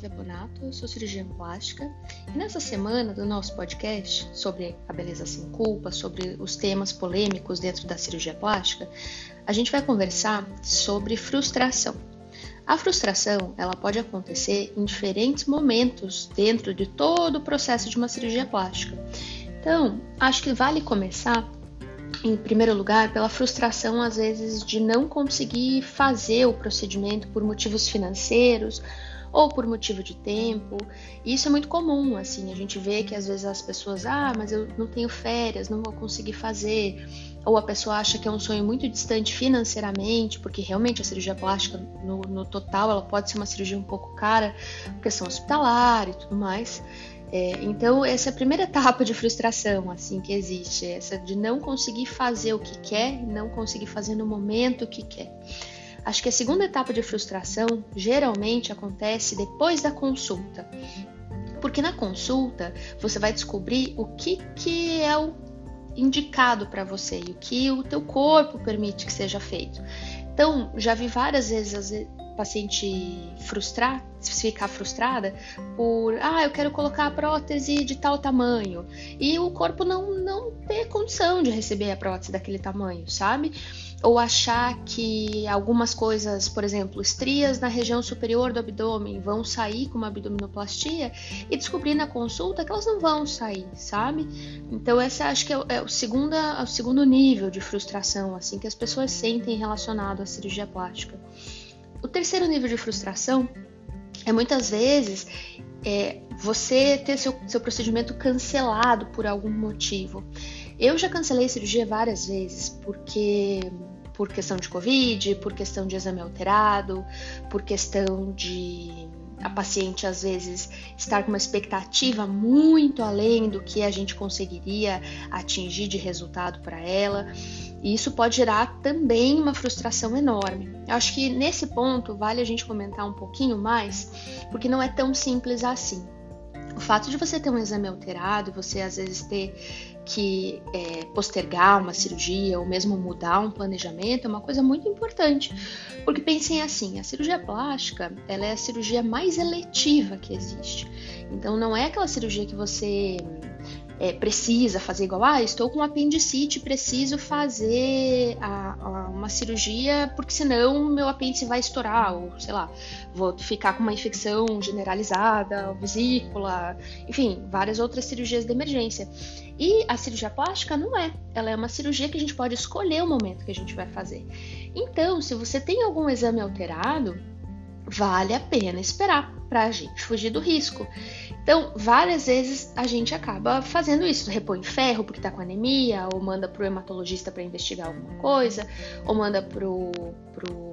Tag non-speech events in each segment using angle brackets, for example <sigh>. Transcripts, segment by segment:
Flávia Bonato, eu sou cirurgiã plástica e nessa semana do nosso podcast sobre a beleza sem culpa, sobre os temas polêmicos dentro da cirurgia plástica, a gente vai conversar sobre frustração. A frustração, ela pode acontecer em diferentes momentos dentro de todo o processo de uma cirurgia plástica. Então, acho que vale começar em primeiro lugar, pela frustração, às vezes, de não conseguir fazer o procedimento por motivos financeiros ou por motivo de tempo. E isso é muito comum, assim, a gente vê que às vezes as pessoas, ah, mas eu não tenho férias, não vou conseguir fazer. Ou a pessoa acha que é um sonho muito distante financeiramente, porque realmente a cirurgia plástica, no, no total, ela pode ser uma cirurgia um pouco cara, questão hospitalar e tudo mais. É, então, essa é a primeira <laughs> etapa de frustração, assim, que existe, essa de não conseguir fazer o que quer, não conseguir fazer no momento o que quer. Acho que a segunda etapa de frustração geralmente acontece depois da consulta. Porque na consulta você vai descobrir o que, que é o indicado para você e o que o teu corpo permite que seja feito. Então, já vi várias vezes paciente frustrar, ficar frustrada por, ah, eu quero colocar a prótese de tal tamanho e o corpo não não ter condição de receber a prótese daquele tamanho, sabe? Ou achar que algumas coisas, por exemplo, estrias na região superior do abdômen vão sair com uma abdominoplastia e descobrir na consulta que elas não vão sair, sabe? Então essa acho que é, é o, segundo, é o segundo nível de frustração assim que as pessoas sentem relacionado à cirurgia plástica. O terceiro nível de frustração é muitas vezes é, você ter seu, seu procedimento cancelado por algum motivo. Eu já cancelei cirurgia várias vezes porque por questão de Covid, por questão de exame alterado, por questão de a paciente às vezes estar com uma expectativa muito além do que a gente conseguiria atingir de resultado para ela. E isso pode gerar também uma frustração enorme. Eu acho que nesse ponto vale a gente comentar um pouquinho mais, porque não é tão simples assim. O fato de você ter um exame alterado você às vezes ter que é, postergar uma cirurgia ou mesmo mudar um planejamento é uma coisa muito importante, porque pensem assim, a cirurgia plástica ela é a cirurgia mais eletiva que existe. Então não é aquela cirurgia que você é, precisa fazer igual, ah, estou com apendicite, preciso fazer a, a, uma cirurgia porque senão meu apêndice vai estourar, ou sei lá, vou ficar com uma infecção generalizada, vesícula, enfim, várias outras cirurgias de emergência. E a cirurgia plástica não é, ela é uma cirurgia que a gente pode escolher o momento que a gente vai fazer. Então, se você tem algum exame alterado, vale a pena esperar para a gente fugir do risco. Então, várias vezes a gente acaba fazendo isso, repõe ferro porque está com anemia, ou manda para o hematologista para investigar alguma coisa, ou manda para o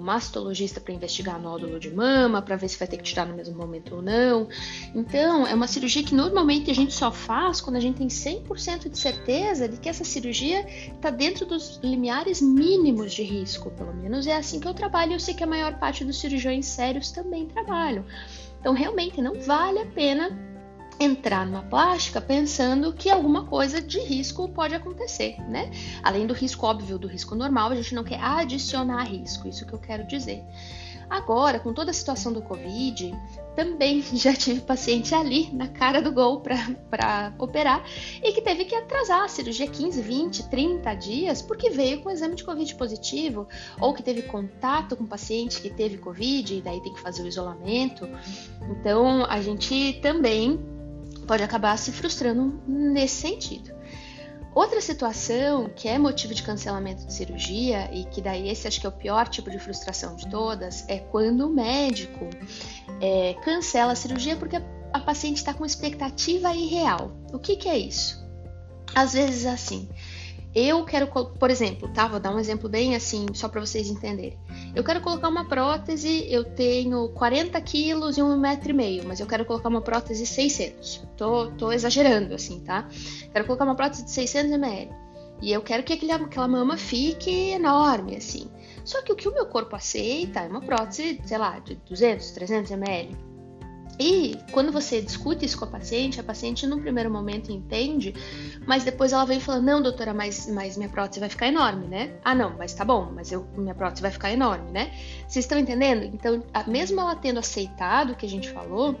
mastologista para investigar nódulo de mama, para ver se vai ter que tirar no mesmo momento ou não. Então, é uma cirurgia que normalmente a gente só faz quando a gente tem 100% de certeza de que essa cirurgia está dentro dos limiares mínimos de risco, pelo menos é assim que eu trabalho e eu sei que a maior parte dos cirurgiões sérios também trabalham. Então, realmente não vale a pena entrar numa plástica pensando que alguma coisa de risco pode acontecer, né? Além do risco óbvio do risco normal, a gente não quer adicionar risco, isso que eu quero dizer. Agora, com toda a situação do Covid, também <laughs> já tive paciente ali na cara do gol para operar e que teve que atrasar a cirurgia 15, 20, 30 dias porque veio com exame de Covid positivo ou que teve contato com paciente que teve Covid e daí tem que fazer o isolamento. Então, a gente também pode acabar se frustrando nesse sentido. Outra situação que é motivo de cancelamento de cirurgia, e que daí esse acho que é o pior tipo de frustração de todas, é quando o médico é, cancela a cirurgia porque a, paciente está com expectativa irreal. O que, que é isso? Às vezes assim, eu quero, por exemplo, tá? Vou dar um exemplo bem assim, só para vocês entenderem. Eu quero colocar uma prótese, eu tenho 40 quilos e um metro e meio, mas eu quero colocar uma prótese 600. Tô, tô exagerando, assim, tá? Quero colocar uma prótese de 600 ml. E eu quero que aquela mama fique enorme, assim. Só que o que o meu corpo aceita é uma prótese, sei lá, de 200, 300 ml. E quando você discute isso com a paciente, a paciente no primeiro momento entende, mas depois ela vem falando: Não, doutora, mas, mas minha prótese vai ficar enorme, né? Ah, não, mas tá bom, mas eu, minha prótese vai ficar enorme, né? Vocês estão entendendo? Então, mesmo ela tendo aceitado o que a gente falou,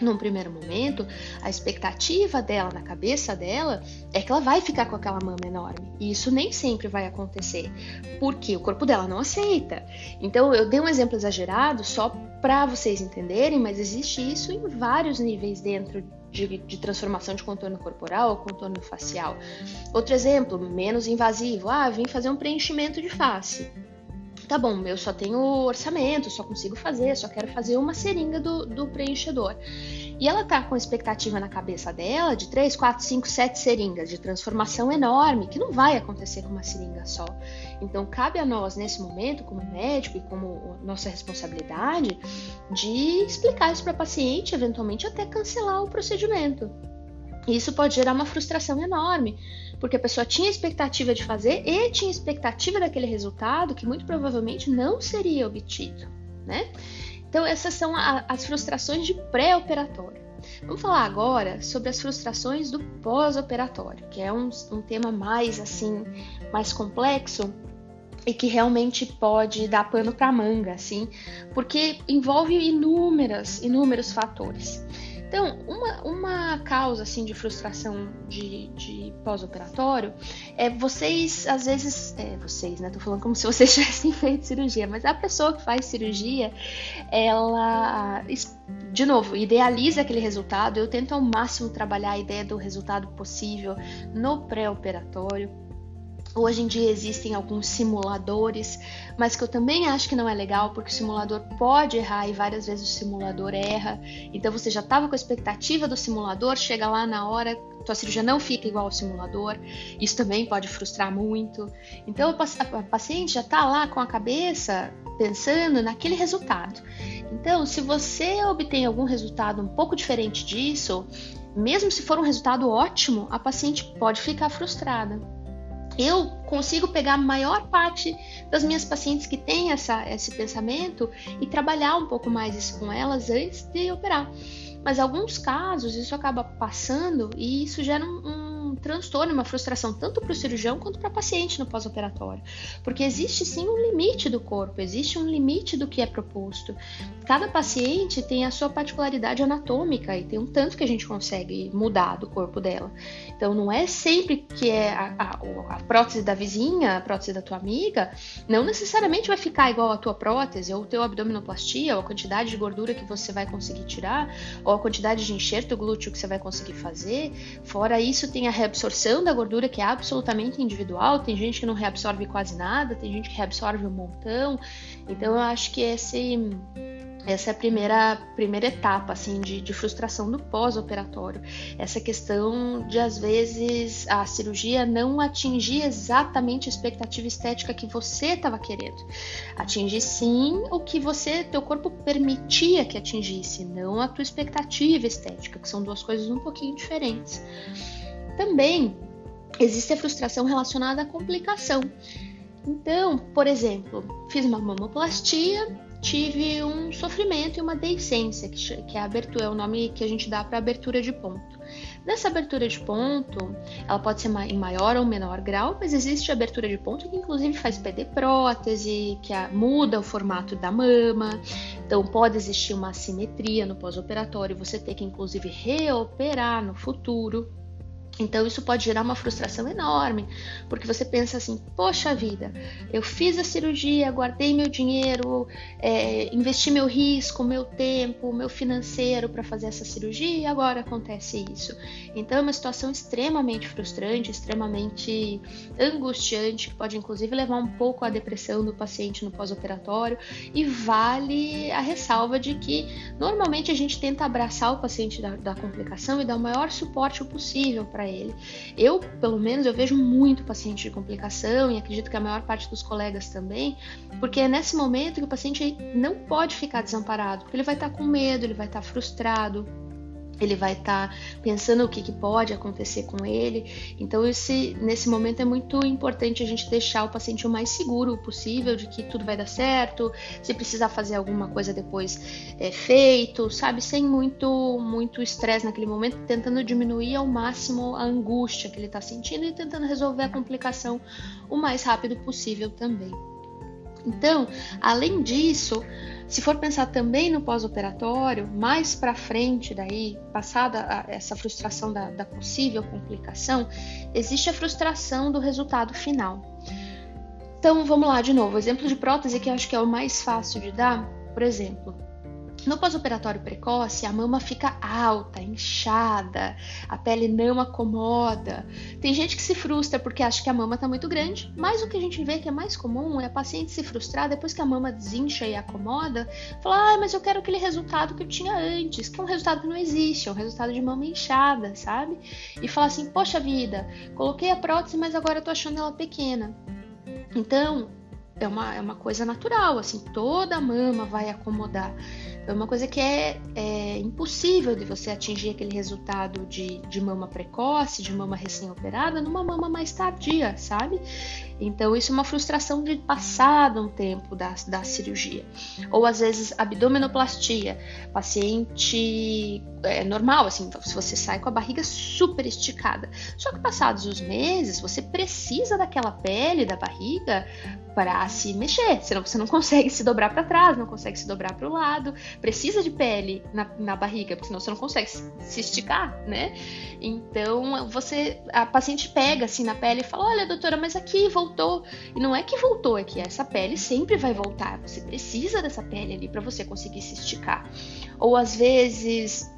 num primeiro momento, a expectativa dela na cabeça dela é que ela vai ficar com aquela mama enorme. E isso nem sempre vai acontecer, porque o corpo dela não aceita. Então, eu dei um exemplo exagerado só para vocês entenderem, mas existe isso em vários níveis dentro de, de, transformação de contorno corporal ou contorno facial. Outro exemplo, menos invasivo. Ah, vim fazer um preenchimento de face tá bom, eu só tenho orçamento, só consigo fazer, só quero fazer uma seringa do, do preenchedor. E ela tá com expectativa na cabeça dela de 3, 4, 5, 7 seringas de transformação enorme, que não vai acontecer com uma seringa só. Então, cabe a nós, nesse momento, como médico e como nossa responsabilidade, de explicar isso para a paciente, eventualmente até cancelar o procedimento. Isso pode gerar uma frustração enorme, porque a pessoa tinha expectativa de fazer e tinha expectativa daquele resultado que muito provavelmente não seria obtido, né? Então, essas são a, as frustrações de pré-operatório. Vamos falar agora sobre as frustrações do pós-operatório, que é um, um tema mais assim, mais complexo e que realmente pode dar pano para manga, assim, porque envolve inúmeras, inúmeros fatores. Então, uma, uma causa assim de frustração de, de pós-operatório é vocês, às vezes, é, vocês, né? Tô falando como se vocês <laughs> tivessem feito cirurgia, mas a pessoa que faz cirurgia, ela, de novo, idealiza aquele resultado. Eu tento ao máximo trabalhar a ideia do resultado possível no pré-operatório Hoje em dia existem alguns simuladores, mas que eu também acho que não é legal, porque o simulador pode errar e várias vezes o simulador erra. Então você já estava com a expectativa do simulador, chega lá na hora, tua cirurgia não fica igual ao simulador. Isso também pode frustrar muito. Então a paciente já está lá com a cabeça pensando naquele resultado. Então, se você obtém algum resultado um pouco diferente disso, mesmo se for um resultado ótimo, a paciente pode ficar frustrada eu consigo pegar a maior parte das minhas pacientes que têm essa, esse pensamento e trabalhar um pouco mais isso com elas antes de operar. Mas em alguns casos isso acaba passando e isso gera um, um transtorno, uma frustração tanto para o cirurgião quanto para a paciente no pós-operatório, porque existe sim um limite do corpo, existe um limite do que é proposto. Cada paciente tem a sua particularidade anatômica e tem um tanto que a gente consegue mudar do corpo dela. Então não é sempre que é a, a, a prótese da vizinha, a prótese da tua amiga, não necessariamente vai ficar igual a tua prótese ou o teu abdominoplastia ou a quantidade de gordura que você vai conseguir tirar ou a quantidade de enxerto glúteo que você vai conseguir fazer. Fora isso tem a reabsorção da gordura que é absolutamente individual. Tem gente que não reabsorve quase nada, tem gente que reabsorve um montão. Então eu acho que esse essa é a primeira, primeira etapa assim de, de frustração do pós-operatório. Essa questão de às vezes a cirurgia não atingir exatamente a expectativa estética que você estava querendo. Atingir sim o que você, teu corpo permitia que atingisse, não a tua expectativa estética, que são duas coisas um pouquinho diferentes. Também existe a frustração relacionada à complicação. Então, por exemplo, fiz uma mamoplastia, tive um sofrimento e uma deiscência, que é a abertura, é o nome que a gente dá para abertura de ponto. Nessa abertura de ponto, ela pode ser em maior ou menor grau, mas existe abertura de ponto que inclusive faz perder prótese, que muda o formato da mama. Então pode existir uma assimetria no pós-operatório, você ter que inclusive reoperar no futuro. Então isso pode gerar uma frustração enorme, porque você pensa assim: poxa vida, eu fiz a cirurgia, guardei meu dinheiro, é, investi meu risco, meu tempo, meu financeiro para fazer essa cirurgia e agora acontece isso. Então é uma situação extremamente frustrante, extremamente angustiante, que pode inclusive levar um pouco à depressão do paciente no pós-operatório. E vale a ressalva de que normalmente a gente tenta abraçar o paciente da, da complicação e dar o maior suporte possível para ele. Eu, pelo menos, eu vejo muito paciente de complicação e acredito que a maior parte dos colegas também, porque é nesse momento que o paciente não pode ficar desamparado, porque ele vai estar com medo, ele vai estar frustrado, ele vai estar tá pensando o que, que, pode acontecer com ele. Então, esse, nesse momento é muito importante a gente deixar o paciente o mais seguro possível de que tudo vai dar certo, se precisar fazer alguma coisa depois é feito, sabe, sem muito muito estresse naquele momento, tentando diminuir ao máximo a angústia que ele está sentindo e tentando resolver a complicação o mais rápido possível também. Então, além disso, se for pensar também no pós-operatório, mais para frente daí, passada essa frustração da, da possível complicação, existe a frustração do resultado final. Então, vamos lá de novo. Exemplo de prótese que eu acho que é o mais fácil de dar, por exemplo, no pós-operatório precoce, a mama fica alta, inchada, a pele não acomoda. Tem gente que se frustra porque acha que a mama está muito grande, mas o que a gente vê que é mais comum é a paciente se frustrar depois que a mama desincha e acomoda, falar, ah, mas eu quero aquele resultado que eu tinha antes, que é um resultado que não existe, é um resultado de mama inchada, sabe? E falar assim, poxa vida, coloquei a prótese, mas agora eu tô achando ela pequena. Então, é uma, é uma coisa natural, assim, toda mama vai acomodar. É uma coisa que é, é, impossível de você atingir aquele resultado de, de mama precoce, de mama recém-operada, numa mama mais tardia, sabe? Então, isso é uma frustração de passado um tempo da, da cirurgia. Ou às vezes, abdominoplastia, paciente é normal, assim, se você sai com a barriga super esticada. Só que passados os meses, você precisa daquela pele da barriga para se mexer, senão você não consegue se dobrar para trás, não consegue se dobrar para o lado, precisa de pele na, na barriga, porque senão você não consegue se esticar, né? Então, você, a paciente pega assim na pele e fala: Olha, doutora, mas aqui voltou. E não é que voltou, é que essa pele sempre vai voltar. Você precisa dessa pele ali para você conseguir se esticar. Ou às vezes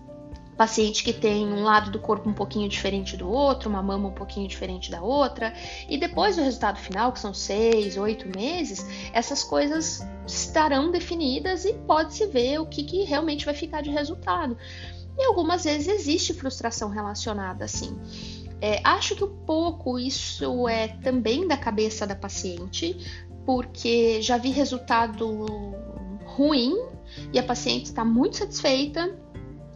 paciente que tem um lado do corpo um pouquinho diferente do outro, uma mama um pouquinho diferente da outra, e depois do resultado final, que são seis, oito meses, essas coisas estarão definidas e pode-se ver o que, que realmente vai ficar de resultado. E algumas vezes existe frustração relacionada assim. É, acho que um pouco isso é também da cabeça da paciente, porque já vi resultado ruim e a paciente está muito satisfeita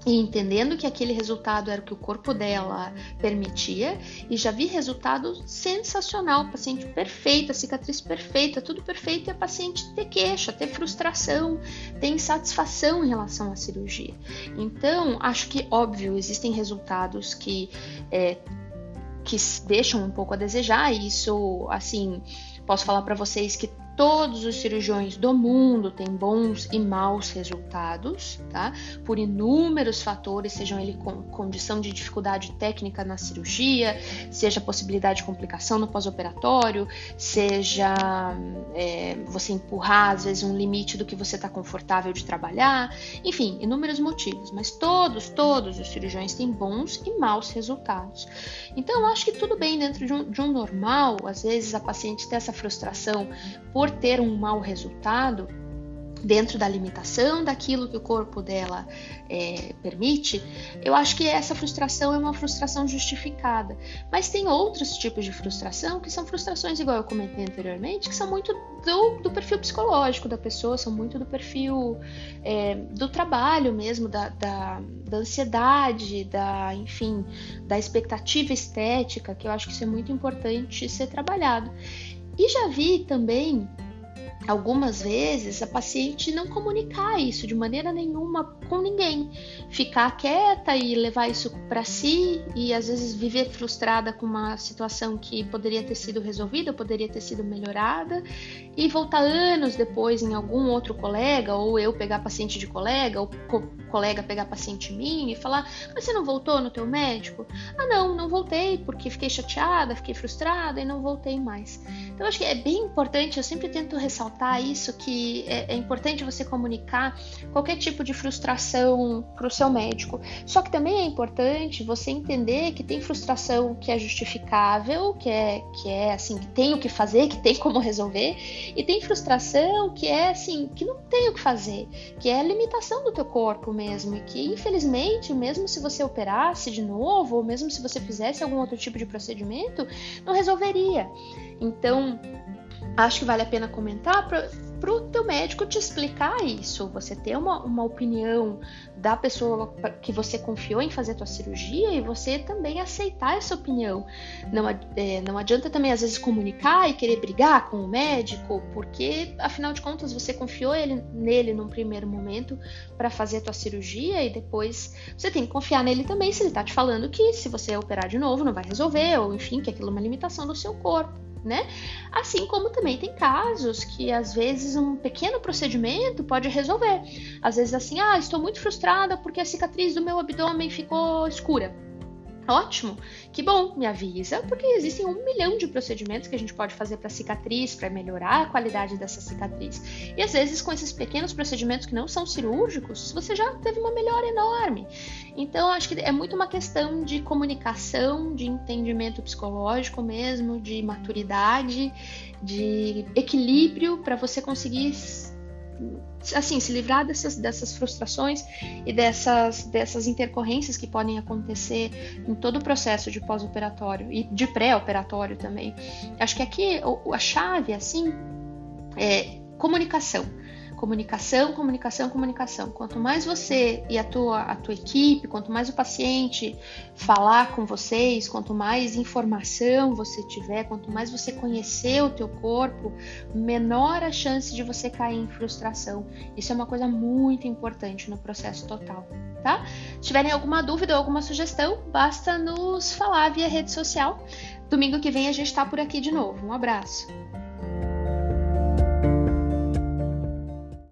e entendendo que aquele resultado era o que o corpo dela permitia, e já vi resultado sensacional, paciente perfeita, cicatriz perfeita, tudo perfeito, e a paciente ter queixa, ter frustração, ter insatisfação em relação à cirurgia. Então, acho que, óbvio, existem resultados que, é, que deixam um pouco a desejar, e isso, assim, posso falar para vocês que Todos os cirurgiões do mundo têm bons e maus resultados, tá? Por inúmeros fatores, sejam ele com condição de dificuldade técnica na cirurgia, seja possibilidade de complicação no pós-operatório, seja é, você empurrar às vezes um limite do que você está confortável de trabalhar, enfim, inúmeros motivos. Mas todos, todos os cirurgiões têm bons e maus resultados. Então, eu acho que tudo bem dentro de um, de um normal, às vezes a paciente tem essa frustração por por ter um mau resultado, dentro da limitação daquilo que o corpo dela é, permite, eu acho que essa frustração é uma frustração justificada. Mas tem outros tipos de frustração que são frustrações, igual eu comentei anteriormente, que são muito do, do perfil psicológico da pessoa, são muito do perfil é, do trabalho mesmo, da, da, da ansiedade, da, enfim, da expectativa estética, que eu acho que isso é muito importante ser trabalhado. E já vi também algumas vezes a paciente não comunicar isso de maneira nenhuma com ninguém, ficar quieta e levar isso para si e às vezes viver frustrada com uma situação que poderia ter sido resolvida, poderia ter sido melhorada e voltar anos depois em algum outro colega ou eu pegar paciente de colega ou co colega pegar paciente minha e falar: "Mas você não voltou no teu médico?" "Ah, não, não voltei porque fiquei chateada, fiquei frustrada e não voltei mais." Então acho que é bem importante, eu sempre tento ressaltar ressaltar isso, que é, é importante você comunicar qualquer tipo de frustração para o seu médico. Só que também é importante você entender que tem frustração que é justificável, que é, que é assim, que tem o que fazer, que tem como resolver, e tem frustração que é assim, que não tem o que fazer, que é a limitação do teu corpo mesmo, e que infelizmente, mesmo se você operasse de novo, ou mesmo se você fizesse algum outro tipo de procedimento, não resolveria. Então, acho que vale a pena comentar para o teu médico te explicar isso, você ter uma, uma opinião da pessoa que você confiou em fazer a tua cirurgia e você também aceitar essa opinião. Não, é, não adianta também às vezes comunicar e querer brigar com o médico, porque afinal de contas você confiou ele, nele num primeiro momento para fazer a tua cirurgia e depois você tem que confiar nele também se ele está te falando que se você operar de novo não vai resolver, ou enfim, que aquilo é uma limitação do seu corpo né? Assim como também tem casos que às vezes um pequeno procedimento pode resolver. Às vezes assim, ah, estou muito frustrada porque a cicatriz do meu abdômen ficou escura. Ótimo, que bom, me avisa, porque existem um milhão de procedimentos que a gente pode fazer para cicatriz, para melhorar a qualidade dessa cicatriz. E às vezes, com esses pequenos procedimentos que não são cirúrgicos, você já teve uma melhora enorme. Então, acho que é muito uma questão de comunicação, de entendimento psicológico mesmo, de maturidade, de equilíbrio para você conseguir assim, se livrar dessas, dessas frustrações e dessas, dessas intercorrências que podem acontecer em todo o processo de pós-operatório e de pré-operatório também. Acho que aqui a chave, assim, é comunicação Comunicação, comunicação, comunicação. Quanto mais você e a tua, a tua equipe, quanto mais o paciente falar com vocês, quanto mais informação você tiver, quanto mais você conhecer o teu corpo, menor a chance de você cair em frustração. Isso é uma coisa muito importante no processo total, tá? Se tiverem alguma dúvida ou alguma sugestão, basta nos falar via rede social. Domingo que vem a gente está por aqui de novo. Um abraço.